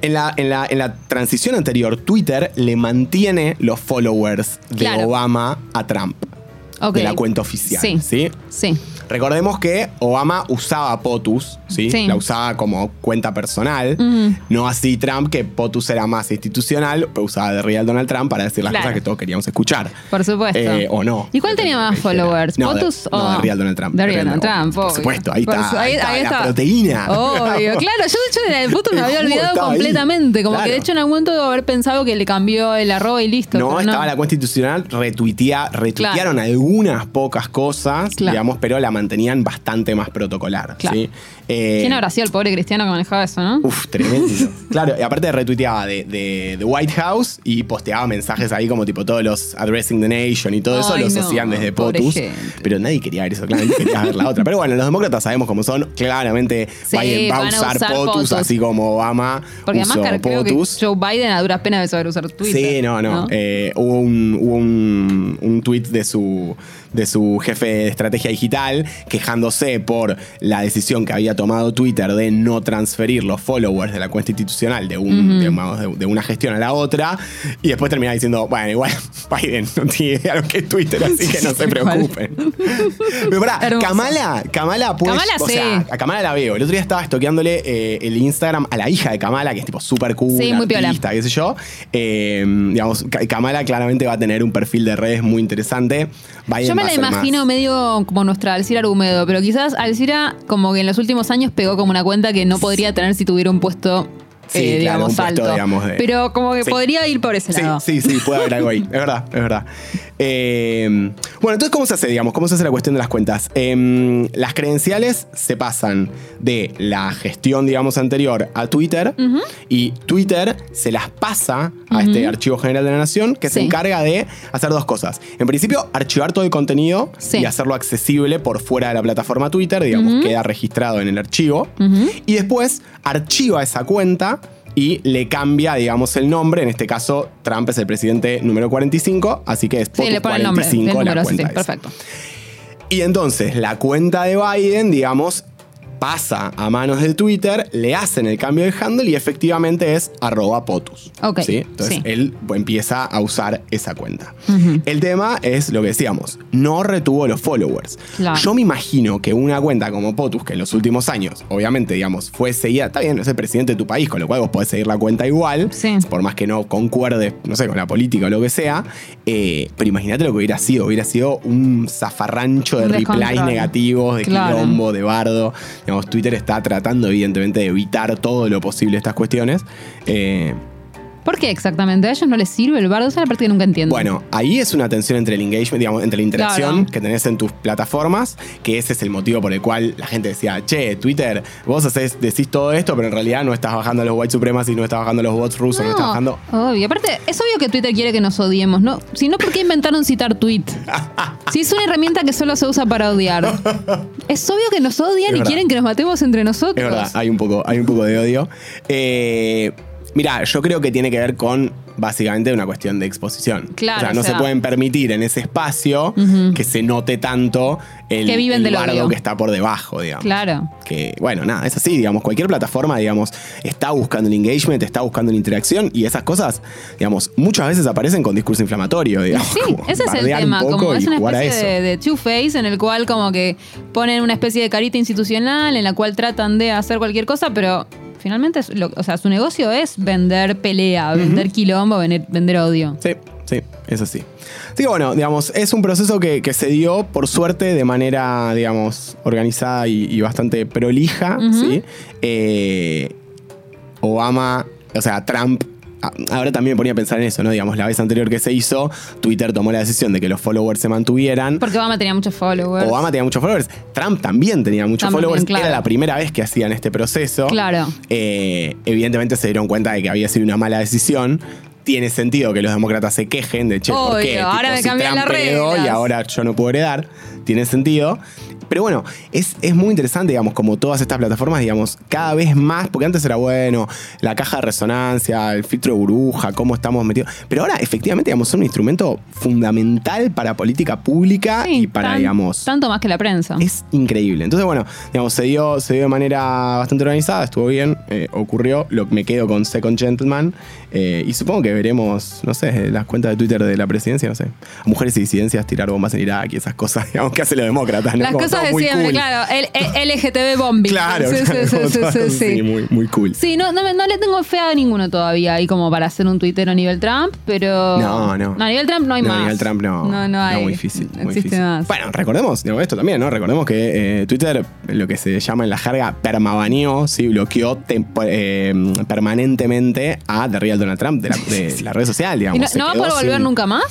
en la, en, la, en la transición anterior, Twitter le mantiene los followers de Claro. Obama a Trump. Ok. De la cuenta oficial. Sí. ¿sí? Sí. Recordemos que Obama usaba POTUS, ¿sí? Sí. La usaba como cuenta personal. No así Trump, que POTUS era más institucional, pero usaba de real Donald Trump para decir las Claro. cosas que todos queríamos escuchar. Por supuesto. Eh, o no. ¿Y cuál tenía más followers? No, de- ¿POTUS no, o- de real Donald Trump. De real Donald Trump, Por obvio. supuesto, ahí Por está. su- ahí, está, la proteína. Obvio, claro, yo de hecho de puto me había olvidado ahí. completamente. Como Claro. que de hecho en algún momento debo haber pensado que le cambió el arroba y listo. No, estaba la cuenta institucional, retuitea, retuitearon algunas pocas cosas, digamos, pero la mantenían bastante más protocolar. Claro. ¿sí? Eh, ¿Quién habrá sido el pobre cristiano que manejaba eso, no? Uf, tremendo. claro, y aparte retuiteaba de, de, de White House y posteaba mensajes ahí como tipo todos los Addressing the Nation y todo eso Ay, los no, hacían desde POTUS. gente. Pero nadie quería ver eso, claramente quería ver la otra. Pero bueno, los demócratas sabemos cómo son. Claramente Sí, Biden va a usar, usar POTUS, POTUS. así como Obama Porque usó además creo que POTUS. Joe Biden a duras penas de saber usar Twitter. Sí, no, no. Eh, hubo un, hubo un, un tweet de su, de su jefe de estrategia digital quejándose por la decisión que había tomado Twitter de no transferir los followers de la cuenta institucional de, un, de, de una gestión a la otra. Y después terminaba diciendo, bueno, igual Biden no tiene idea lo que es Twitter, así que no se preocupen. Pero pará, Hermoso. Kamala, Kamala, pues, Kamala, o sí. sea, a Kamala la veo. El otro día estaba estoqueándole eh, el Instagram a la hija de Kamala, que es tipo súper cool, Sí, muy piola. artista, qué sé yo. Eh, digamos, Ka- Kamala claramente va a tener un perfil de redes muy interesante. Biden Yo me va la más- imagino medio como nuestra Alcira Argumedo, pero quizás Alcira como que en los últimos años pegó como una cuenta que no podría tener si tuviera un puesto, Sí, eh, claro, digamos, un puesto, alto. digamos, de- Pero como que Sí. podría ir por ese Sí, lado. sí, sí, puede haber algo ahí. Es verdad, es verdad. Eh, bueno, entonces, ¿cómo se hace, digamos? ¿Cómo se hace la cuestión de las cuentas? Eh, las credenciales se pasan de la gestión, digamos, anterior a Twitter y Twitter se las pasa a este Archivo General de la Nación que se encarga de hacer dos cosas. En principio, archivar todo el contenido y hacerlo accesible por fuera de la plataforma Twitter, digamos, queda registrado en el archivo. Y después archiva esa cuenta y le cambia, digamos, el nombre. En este caso, Trump es el presidente número 45, así que es Sí, le pone el nombre 45 la número, sí, cuenta sí, perfecto. Y entonces la cuenta de Biden, digamos, pasa a manos de Twitter, le hacen el cambio de handle y efectivamente es arroba POTUS. Ok, ¿sí? Entonces sí. él empieza a usar esa cuenta. El tema es lo que decíamos, no retuvo los followers. Claro. Yo me imagino que una cuenta como POTUS, que en los últimos años, obviamente, digamos, fue seguida, está bien, es el presidente de tu país, con lo cual vos podés seguir la cuenta igual, Sí. por más que no concuerde, no sé, con la política o lo que sea, eh, pero imagínate lo que hubiera sido, hubiera sido un zafarrancho de replies negativos, de Claro. quilombo, de bardo. Twitter está tratando, evidentemente, de evitar todo lo posible estas cuestiones. Eh, ¿Por qué exactamente? ¿A ellos no les sirve el bardo? Esa es la parte que nunca entiendo. bueno, ahí es una tensión entre el engagement, digamos, entre la interacción Claro. que tenés en tus plataformas, que ese es el motivo por el cual la gente decía, che, Twitter, vos haces, decís todo esto, pero en realidad no estás bajando los white supremacy, no estás bajando los bots rusos, no, estás bajando. obvio. Aparte, es obvio que Twitter quiere que nos odiemos, ¿no? Si no, ¿por qué inventaron citar tweet? Si es una herramienta que solo se usa para odiar. Es obvio que nos odian Es y verdad. quieren que nos matemos entre nosotros. Es verdad, hay un poco, hay un poco de odio. Eh, mira, yo creo que tiene que ver con básicamente una cuestión de exposición. Claro, o sea, o no sea- se pueden permitir en ese espacio que se note tanto el, Que viven el bardo que está por debajo, digamos. Claro. Que, bueno, nada, es así, digamos, cualquier plataforma, digamos, está buscando el engagement, está buscando la interacción y esas cosas, digamos, muchas veces aparecen con discurso inflamatorio, digamos. Sí, como ese es el tema, como es una especie de two-face en el cual como que ponen una especie de carita institucional en la cual tratan de hacer cualquier cosa, pero finalmente, es lo- o sea, su negocio es vender pelea, vender quilombo, vender, vender odio. Sí, Sí, sí. Así que bueno, digamos, es un proceso que, que se dio, por suerte, de manera, digamos, organizada y, y bastante prolija, ¿sí? Eh, Obama, o sea, Trump. A- Ahora también me ponía a pensar en eso, ¿no? Digamos, la vez anterior que se hizo, Twitter tomó la decisión de que los followers se mantuvieran. Porque Obama tenía muchos followers. Obama tenía muchos followers. Trump también tenía muchos También, followers. claro. Era la primera vez que hacían este proceso. Claro. Eh, evidentemente se dieron cuenta de que había sido una mala decisión. Tiene sentido que los demócratas se quejen de, che, ¿por Obvio, qué? ahora me si cambian Trump las heredó y ahora yo no puedo heredar. Tiene sentido. Pero bueno, es, es muy interesante, digamos, como todas estas plataformas, digamos, cada vez más, porque antes era bueno, la caja de resonancia, el filtro de burbuja, cómo estamos metidos. Pero ahora, efectivamente, digamos, son un instrumento fundamental para política pública Sí, y para, tan- digamos, Tanto más que la prensa. es increíble. Entonces, bueno, digamos, se dio, se dio de manera bastante organizada, estuvo bien, eh, ocurrió. Lo, me quedo con Second Gentleman. eh, y supongo que veremos, no sé, las cuentas de Twitter de la presidencia, no sé. A mujeres y disidencias tirar bombas en Irak y esas cosas, digamos, que hacen los demócratas, ¿no? Las Como cosas de siempre, cool. claro. El, el LGTB bombing. Claro, Sí, claro, sí, sí, todo sí, muy, muy cool. Sí, no, no, no le tengo fe a ninguno todavía ahí como para hacer un tuitero a nivel Trump, pero. No, no. a nivel Trump no hay no, más. a nivel Trump no. No, no hay. muy difícil. No muy existe difícil. más. Bueno, recordemos, digo, esto también, ¿no? Recordemos que eh, Twitter, lo que se llama en la jerga, permabaneó, sí, bloqueó eh, permanentemente a The Real Donald Trump de la, de la red social, digamos. ¿Y no, no va a poder volver sin- nunca más?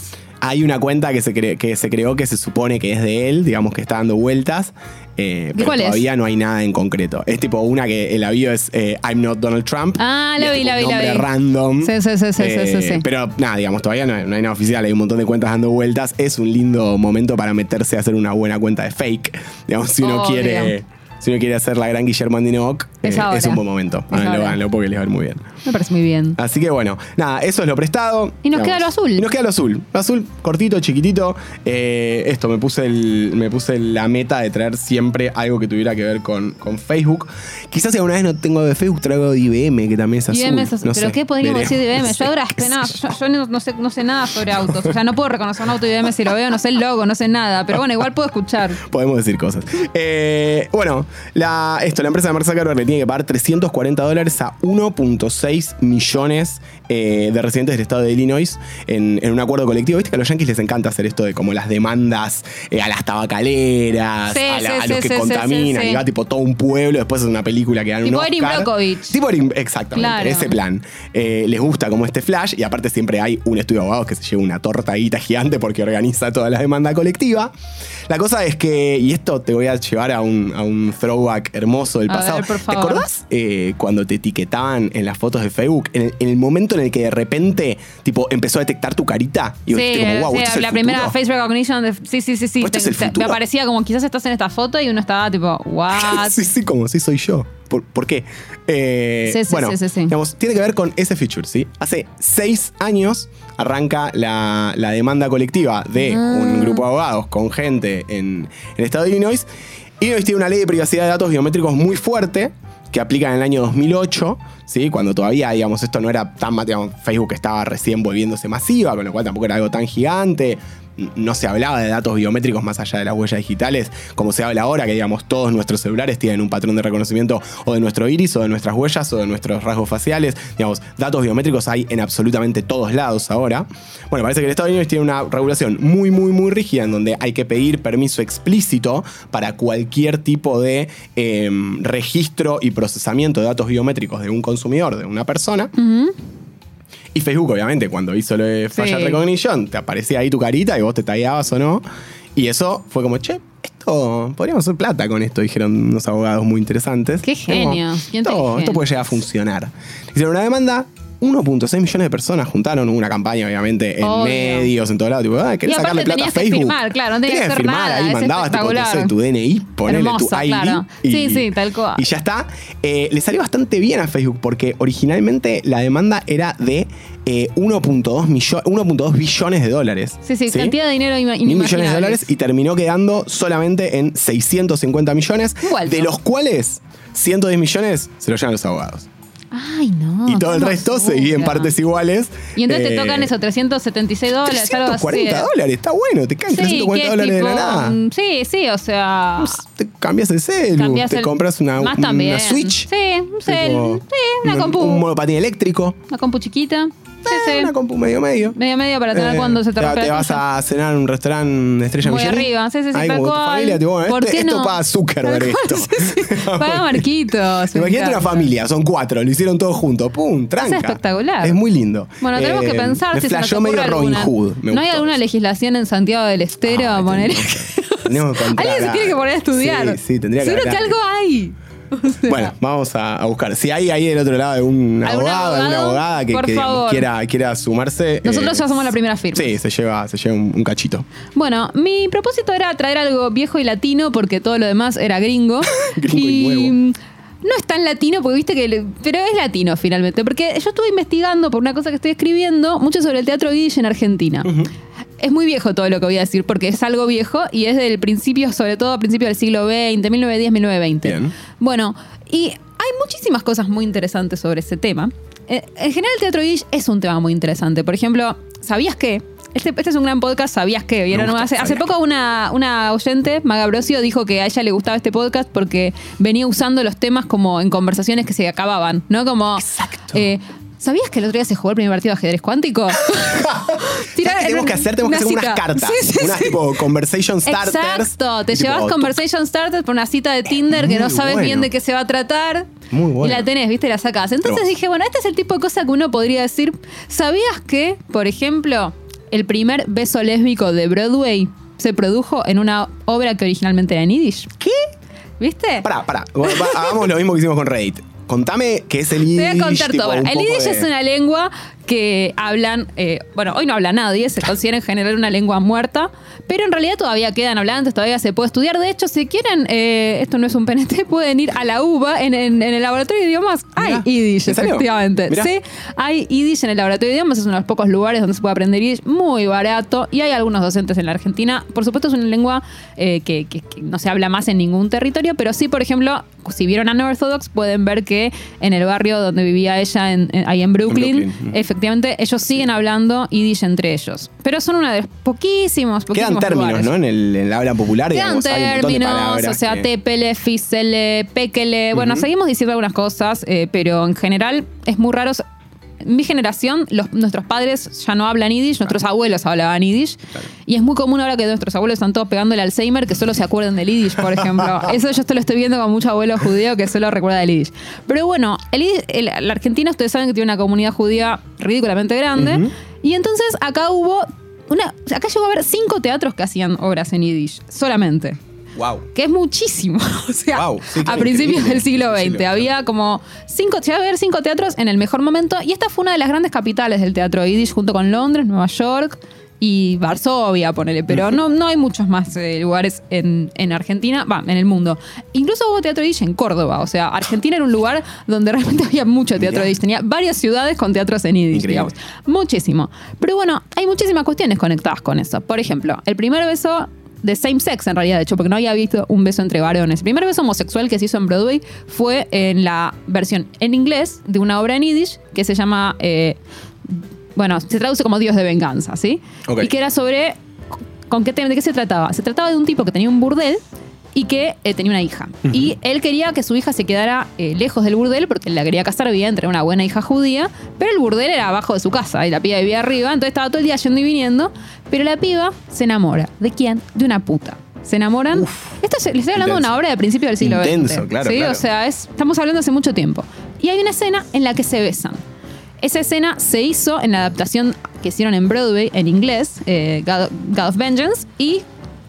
Hay una cuenta que se, cre- que se creó que se supone que es de él, digamos que está dando vueltas. eh, pero cuál es? todavía no hay nada en concreto. Es tipo una que el avión es eh, I'm not Donald Trump. Ah, la vi, la vi, la nombre vi. random. Sí, sí, sí, sí, sí, sí, sí. Pero nada, digamos, todavía no hay, no hay nada oficial. Hay un montón de cuentas dando vueltas. Es un lindo momento para meterse a hacer una buena cuenta de fake. Digamos, si uno Obvio. quiere. Si uno quiere hacer la gran Guillermo Andinoc, Es ahora. es un buen momento. Háganlo, háganlo porque les va a ir muy bien. Me parece muy bien. Así que bueno, nada, eso es lo prestado. Y nos queda lo azul. Y nos queda lo azul. Lo azul, cortito, chiquitito. Eh, esto, me puse, el, me puse la meta de traer siempre algo que tuviera que ver con, con Facebook. Quizás si alguna vez no tengo de Facebook, traigo de IBM, que también es azul. IBM es azul. No ¿Pero sé, qué podríamos veremos. decir de IBM? No Yo sé, penas, yo. no, no sé, no sé nada sobre autos. O sea, no puedo reconocer un auto IBM si lo veo, no sé el logo, no sé nada. Pero bueno, igual puedo escuchar. Podemos decir cosas. Eh, bueno, la, esto, la empresa de Mark Zuckerberg le tiene que pagar 340 dólares a 1.6 millones eh, de residentes del estado de Illinois en, en un acuerdo colectivo. Viste que a los yankees les encanta hacer esto de como las demandas eh, a las tabacaleras, Sí, a, la- sí, a los sí, que contaminan, y va tipo todo un pueblo, después es una película que dan un Tipo Erin Oscar. Brockovich. Tipo Erin- exactamente, Claro. ese plan. Eh, les gusta como este flash y aparte siempre hay un estudio de abogados que se lleva una tortadita gigante porque organiza toda la demanda colectiva. La cosa es que, y esto te voy a llevar a un, a un throwback hermoso del A pasado. ver, por ¿Te acordás eh, cuando te etiquetaban en las fotos de Facebook? En el, en el momento en el que de repente tipo, empezó a detectar tu carita y Sí, como, wow, sí, esto es el la primera futuro". face recognition. De, sí, sí, sí, sí. Esto es el Te- te- me aparecía como quizás estás en esta foto y uno estaba tipo, what? sí, sí, como si soy yo. ¿Por, por qué? Eh, Sí, sí, bueno, sí, sí, sí. digamos, tiene que ver con ese feature, ¿sí? Hace seis años arranca la, la demanda colectiva de Ah. un grupo de abogados con gente en, en el estado de Illinois. Illinois tiene una ley de privacidad de datos biométricos muy fuerte que aplica en el año 2008, ¿sí? cuando todavía digamos, esto no era tan, digamos, Facebook estaba recién volviéndose masiva, con lo cual tampoco era algo tan gigante. No se hablaba de datos biométricos más allá de las huellas digitales, como se habla ahora, que digamos todos nuestros celulares tienen un patrón de reconocimiento o de nuestro iris, o de nuestras huellas, o de nuestros rasgos faciales. Digamos, datos biométricos hay en absolutamente todos lados ahora. Bueno, parece que el Estado de Illinois tiene una regulación muy, muy, muy rígida en donde hay que pedir permiso explícito para cualquier tipo de eh, registro y procesamiento de datos biométricos de un consumidor, de una persona. Y Facebook, obviamente, cuando hizo lo de Facial Sí. Recognition, te aparecía ahí tu carita y vos te tagueabas o no. Y eso fue como, che, esto, podríamos hacer plata con esto, dijeron unos abogados muy interesantes. Qué Como, Esto, inteligentes. esto puede llegar a funcionar. Hicieron una demanda. 1.6 millones de personas juntaron una campaña, obviamente, en Obvio. medios, en todo lado. Tipo, ah, ¿querés Y sacarle plata a tenías que Facebook? firmar, claro, no tenías que firmar nada, ahí, mandabas tipo, no sé, tu DNI, ponele Hermoso, tu ID. claro. Y, Sí, sí, tal cual. Y ya está. Eh, le salió bastante bien a Facebook porque originalmente la demanda era de eh, 1.2 millo- 1.2 billones de dólares. Sí, sí, cantidad de dinero Mil millones de dólares y terminó quedando solamente en 650 millones, de los cuales 110 millones se los llevan los abogados. Ay, no. y todo el resto basura. se divide en partes iguales. Y entonces te Eh, tocan eso, 376 dólares, algo así. 340 dólares, está bueno, te caen Sí, 340 que es dólares de la tipo, nada. mm, Sí, sí, o sea. Te cambias el celu, cambias te el- compras una, más una. Switch. Sí, un cel, tipo, sí, una un- compu. Un monopatín eléctrico. Una compu chiquita. Sí. Una compu medio medio. Medio medio para tener Eh, cuando se te rompe te vas a cenar en un restaurante estrella Muy Michelin. arriba, sí, sí, sí, Ahí como tu familia, tipo, bueno, ¿Por este- qué esto no? paga Zuckerberg esto. sí, sí. Paga Marquitos. Imagínate una familia, son cuatro, lo hicieron todos juntos. ¡Pum! Tranca. Es espectacular. Es muy lindo. Bueno, tenemos Eh, que pensar me si se nos flashó medio Robin. Hood. me ¿No hay alguna legislación en Santiago del Estero Ah, a poner? Alguien se tiene que poner a estudiar. Sí, sí, tendría que Seguro que algo hay. O sea, Bueno, vamos a, a buscar. Si hay ahí del otro lado algún ¿Algún abogado, alguna abogado? abogada que, digamos, quiera, quiera sumarse. Nosotros eh, ya somos la primera firma. Sí, se lleva, se lleva un, un cachito. Bueno, mi propósito era traer algo viejo y latino porque todo lo demás era gringo. Gringo y nuevo. mm, no es tan latino porque viste que... le- pero es latino finalmente. Porque yo estuve investigando por una cosa que estoy escribiendo mucho sobre el teatro yiddish en Argentina. Es muy viejo todo lo que voy a decir porque es algo viejo y es del principio, sobre todo a principios del siglo XX, 1910, 1920. Bien. Bueno, y hay muchísimas cosas muy interesantes sobre ese tema. Eh, En general, el teatro yiddish es un tema muy interesante. Por ejemplo, ¿sabías qué? Este, este es un gran podcast, ¿sabías qué? ¿Vieron? Gusta, hace, hace ¿sabías poco una, una oyente, Maga Brosio, dijo que a ella le gustaba este podcast porque venía usando los temas como en conversaciones que se acababan, ¿no? Como. Exacto. eh, ¿Sabías que el otro día se jugó el primer partido de ajedrez cuántico? ¿Sabes qué tenemos que hacer? Tenemos que hacer Una unas cita. cartas. Sí, sí, unas sí. tipo conversation starters. Exacto, te tipo, llevas Conversation Starters por una cita de Tinder que no sabes bueno. bien de qué se va a tratar. Muy bueno. Y la tenés, viste, la sacás. Entonces dije, bueno, este es el tipo de cosa que uno podría decir. ¿Sabías que, por ejemplo, el primer beso lésbico de Broadway se produjo en una obra que originalmente era en Yiddish? ¿Qué? ¿Viste? Pará, pará. Hagamos lo mismo que hicimos con Reddit. Contame qué es el Te Yiddish. voy a contar todo. El Yiddish de- es una lengua que hablan, eh, bueno, hoy no habla nadie, se considera en general una lengua muerta, pero en realidad todavía quedan hablantes, todavía se puede estudiar. De hecho, si quieren, eh, esto no es un PNT, pueden ir a la UBA, en, en- en el laboratorio de idiomas hay Yiddish, ¿en efectivamente. Mirá. Sí, hay Yiddish en el laboratorio de idiomas, es uno de los pocos lugares donde se puede aprender Yiddish, muy barato, y hay algunos docentes en la Argentina. Por supuesto, es una lengua eh, que, que- que no se habla más en ningún territorio, pero sí, por ejemplo, si vieron a Unorthodox, pueden ver que en el barrio donde vivía ella, en- en- ahí en Brooklyn, Brooklyn, mm. Efectivamente, ellos siguen hablando Yiddish entre ellos. Pero son uno de los poquísimos, poquísimos Quedan términos, lugares. ¿no? En el, en el habla popular, Quedan digamos, hay un de términos, o sea, que- tépele, físele, péquele. Bueno, Ujú. seguimos diciendo algunas cosas, eh, pero en general es muy raro. Mi generación, los- nuestros padres ya no hablan yiddish, nuestros abuelos hablaban yiddish. Y es muy común ahora que nuestros abuelos están todos pegando el Alzheimer que solo se acuerden del yiddish, por ejemplo. Eso yo te lo estoy viendo con mucho abuelo judío que solo recuerda del yiddish. Pero bueno, el, yiddish- el- la Argentina, ustedes saben que tiene una comunidad judía ridículamente grande. Y entonces acá hubo. Una, acá llegó a haber cinco teatros que hacían obras en yiddish, solamente Wow. que es muchísimo. O sea, sí, a principios del siglo XX. Había como cinco, a haber cinco teatros en el mejor momento. Y esta fue una de las grandes capitales del teatro yiddish, junto con Londres, Nueva York y Varsovia, ponele. Pero no, no hay muchos más eh, lugares en, en Argentina, va, en el mundo. Incluso hubo teatro yiddish en Córdoba. O sea, Argentina era un lugar donde realmente había mucho teatro yiddish. Tenía varias ciudades con teatros en yiddish, digamos. Muchísimo. Pero bueno, hay muchísimas cuestiones conectadas con eso. Por ejemplo, el primer beso de same sex en realidad, de hecho, porque no había visto un beso entre varones. El primer beso homosexual que se hizo en Broadway fue en la versión en inglés de una obra en Yiddish que se llama, eh, bueno, se traduce como Dios de venganza, ¿sí? Ok. Y que era sobre, ¿con qué, ¿de qué se trataba? Se trataba de un tipo que tenía un burdel y que eh, tenía una hija. Y él quería que su hija se quedara eh, lejos del burdel porque él la quería casar bien, entre una buena hija judía, pero el burdel era abajo de su casa y la piba vivía arriba, entonces estaba todo el día yendo y viniendo, pero la piba se enamora. ¿De quién? De una puta. Se enamoran. Esto es- les estoy hablando de una obra de principio del siglo Intenso, XX. claro, ¿sí? claro. O sea, es- estamos hablando hace mucho tiempo. Y hay una escena en la que se besan. Esa escena se hizo en la adaptación que hicieron en Broadway en inglés, eh, God, God of Vengeance, y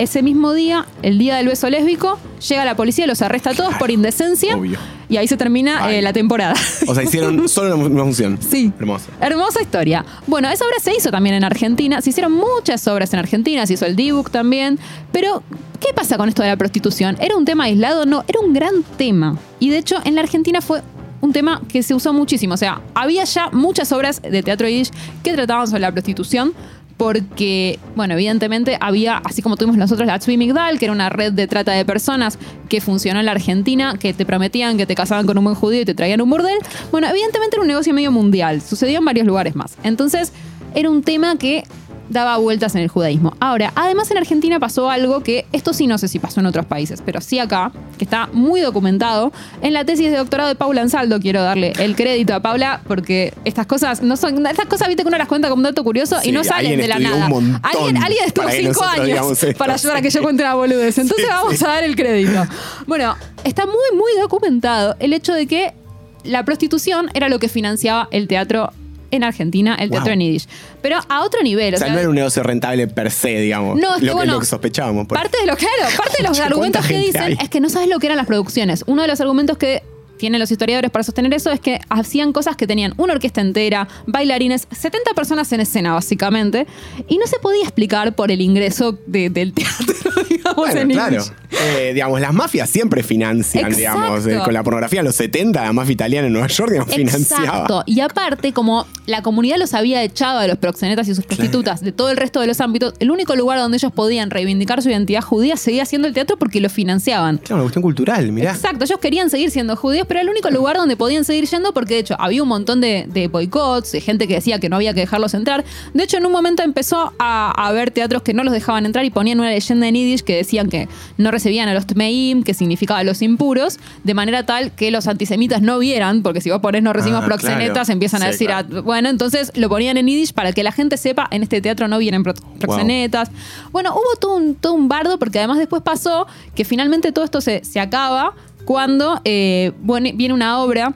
ese mismo día, el día del beso lésbico, llega la policía, los arresta a todos Claro, por indecencia obvio. y ahí se termina eh, la temporada. O sea, hicieron solo una, una función. Sí. Hermoso. Hermosa historia. Bueno, esa obra se hizo también en Argentina. Se hicieron muchas obras en Argentina. Se hizo el D-Book también. Pero, ¿qué pasa con esto de la prostitución? ¿Era un tema aislado? No, era un gran tema. Y de hecho, en la Argentina fue un tema que se usó muchísimo. O sea, había ya muchas obras de teatro yiddish que trataban sobre la prostitución. Porque, bueno, evidentemente había, así como tuvimos nosotros la Tzvi Migdal, que era una red de trata de personas que funcionó en la Argentina, que te prometían que te casaban con un buen judío y te traían un burdel. Bueno, evidentemente era un negocio medio mundial, sucedió en varios lugares más. Entonces, era un tema que daba vueltas en el judaísmo. Ahora, además en Argentina pasó algo que esto sí no sé si pasó en otros países, pero sí acá, que está muy documentado. En la tesis de doctorado de Paula Ansaldo quiero darle el crédito a Paula porque estas cosas no son estas cosas viste que uno las cuenta como un dato curioso y no salen de la nada. alguien, alguien estuvo cinco años para ayudar a que yo cuente una boludez. Entonces Sí, vamos sí. a dar el crédito. Bueno, está muy muy documentado el hecho de que la prostitución era lo que financiaba el teatro en Argentina, el teatro Wow. en Yiddish. Pero a otro nivel. O o sea, sea, no era un negocio rentable per se, digamos. No, es que lo, bueno, lo que sospechábamos. por- Parte de lo claro, parte de los argumentos ¿cuánta que dicen hay? es que no sabes lo que eran las producciones. Uno de los argumentos que tienen los historiadores para sostener eso es que hacían cosas que tenían una orquesta entera, bailarines, 70 personas en escena básicamente, y no se podía explicar por el ingreso de- del teatro, digamos, Bueno, en claro. Eh, digamos, las mafias siempre financian, Exacto. digamos. eh, con la pornografía en los 70, la mafia italiana en Nueva York digamos, financiaba. Exacto. Y aparte, como la comunidad los había echado a los proxenetas y sus prostitutas de todo el resto de los ámbitos, el único lugar donde ellos podían reivindicar su identidad judía seguía siendo el teatro porque lo financiaban. Claro, una cuestión cultural, mirá. Exacto, ellos querían seguir siendo judíos, pero era el único lugar donde podían seguir yendo porque de hecho había un montón de, de boicots, de gente que decía que no había que dejarlos entrar. De hecho, en un momento empezó a, a haber teatros que no los dejaban entrar y ponían una leyenda en Yiddish que decían que no recibían a los Tmeim, que significaba los impuros, de manera tal que los antisemitas no vieran, porque si vos ponés no recibimos Ah, proxenetas, claro. empiezan a decir, claro. ah, bueno, entonces lo ponían en Yiddish para que la gente sepa, en este teatro no vienen pro- proxenetas. Bueno, hubo todo un, todo un bardo porque además después pasó que finalmente todo esto se, se acaba cuando eh, viene una obra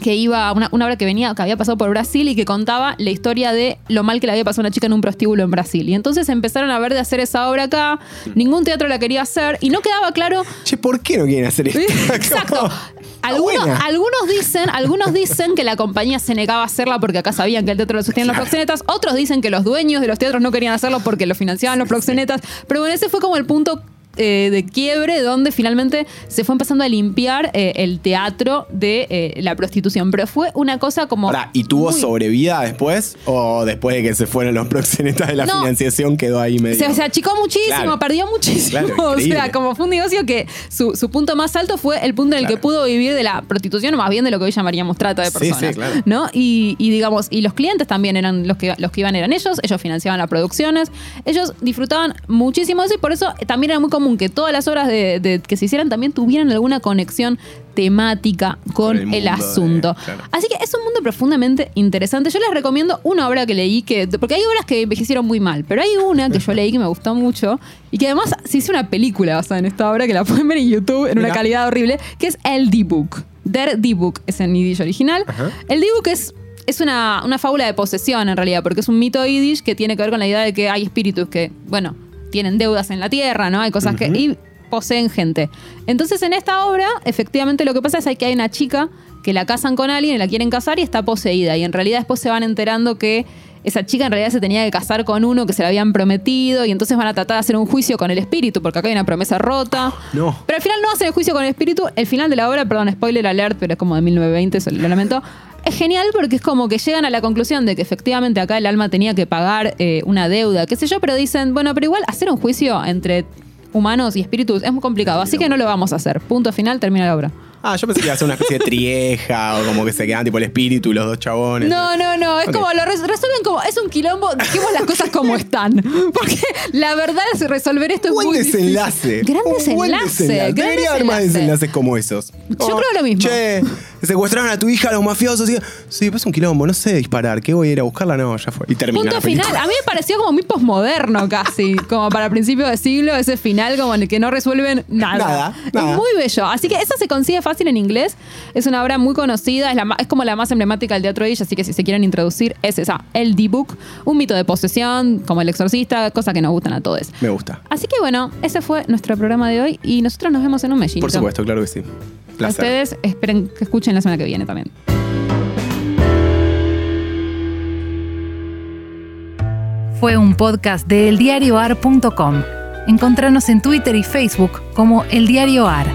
que iba, una, una obra que venía, que había pasado por Brasil y que contaba la historia de lo mal que le había pasado a una chica en un prostíbulo en Brasil. Y entonces empezaron a ver de hacer esa obra acá, ningún teatro la quería hacer y no quedaba claro Che, ¿por qué no quieren hacer esto? Exacto. Algunos dicen, algunos dicen que la compañía se negaba a hacerla porque acá sabían que el teatro lo sostenían los proxenetas. Otros dicen que los dueños de los teatros no querían hacerlo porque lo financiaban los proxenetas. Pero bueno, ese fue como el punto eh, de quiebre donde finalmente se fue empezando a limpiar eh, el teatro de eh, la prostitución. Pero fue una cosa como. Pará, ¿y tuvo muy- sobrevida después? ¿O después de que se fueron los proxenetas de la No. financiación quedó ahí medio? Se, se achicó muchísimo, Claro. perdió muchísimo. Claro, o sea, como fue un negocio que su, su punto más alto fue el punto en el que pudo vivir de la prostitución, o más bien de lo que hoy llamaríamos trata de Sí, personas. sí, claro. ¿no? Y, y digamos, y los clientes también eran los que, los que iban eran ellos, ellos financiaban las producciones, ellos disfrutaban muchísimo de eso y por eso también era muy común que todas las obras de, de- que se hicieran también tuvieran alguna conexión temática con el el, mundo de- asunto. claro. Así que es un mundo profundamente interesante. Yo les recomiendo una obra que leí que. Porque hay obras que envejecieron muy mal, pero hay una que yo leí que me gustó mucho y que además se hizo una película basada en esta obra que la pueden ver en YouTube en una calidad horrible, que es El D-Book. Der D-Book es en yiddish original. Ajá. El D-Book es. Es una, una fábula de posesión en realidad, porque es un mito yiddish que tiene que ver con la idea de que hay espíritus que, bueno, tienen deudas en la tierra, ¿no? Hay cosas que. Y poseen gente. Entonces, en esta obra, efectivamente lo que pasa es que hay una chica que la casan con alguien y la quieren casar y está poseída. Y en realidad después se van enterando que esa chica en realidad se tenía que casar con uno que se le habían prometido y entonces van a tratar de hacer un juicio con el espíritu, porque acá hay una promesa rota. No. Pero al final no hacen el juicio con el espíritu. El final de la obra, perdón, spoiler alert, pero es como de 1920, eso lo lamento. Es genial porque es como que llegan a la conclusión de que efectivamente acá el alma tenía que pagar eh, una deuda, qué sé yo, pero dicen, bueno, pero igual hacer un juicio entre humanos y espíritus es muy complicado, así que no lo vamos a hacer. Punto final, termina la obra. Ah, yo pensé que iba a ser una especie de trieja o como que se quedan tipo el espíritu y los dos chabones. No, no, no. Es como lo res- resuelven como. Es un quilombo. Dijimos las cosas como están. Porque la verdad es resolver esto Buen es muy difícil. desenlace. Gran Un buen desenlace. gran Debería haber más desenlace. desenlaces como esos. Yo creo lo mismo. Che, secuestraron a tu hija los mafiosos. Y, sí, pues es un quilombo, no sé disparar. ¿Qué voy a ir a buscarla? No, ya fue. Y termina Punto la final. A mí me pareció como muy posmoderno casi. Como para principios de siglo, ese final como en el que no resuelven nada. Nada, nada. Es muy bello. Así que esa se consigue fácil en inglés. Es una obra muy conocida. Es, la ma- es como la más emblemática del teatro Yiddish, así que si se quieren introducir, es esa. El D-Book. Un mito de posesión, como el exorcista, cosa que nos gustan a todos. Me gusta. Así que bueno, ese fue nuestro programa de hoy y nosotros nos vemos en un mes. Por supuesto, claro que sí. A Placer. ustedes esperen que escuchen la semana que viene también. Fue un podcast de eldiarioar.com. Encontranos en Twitter y Facebook como El Diario Ar.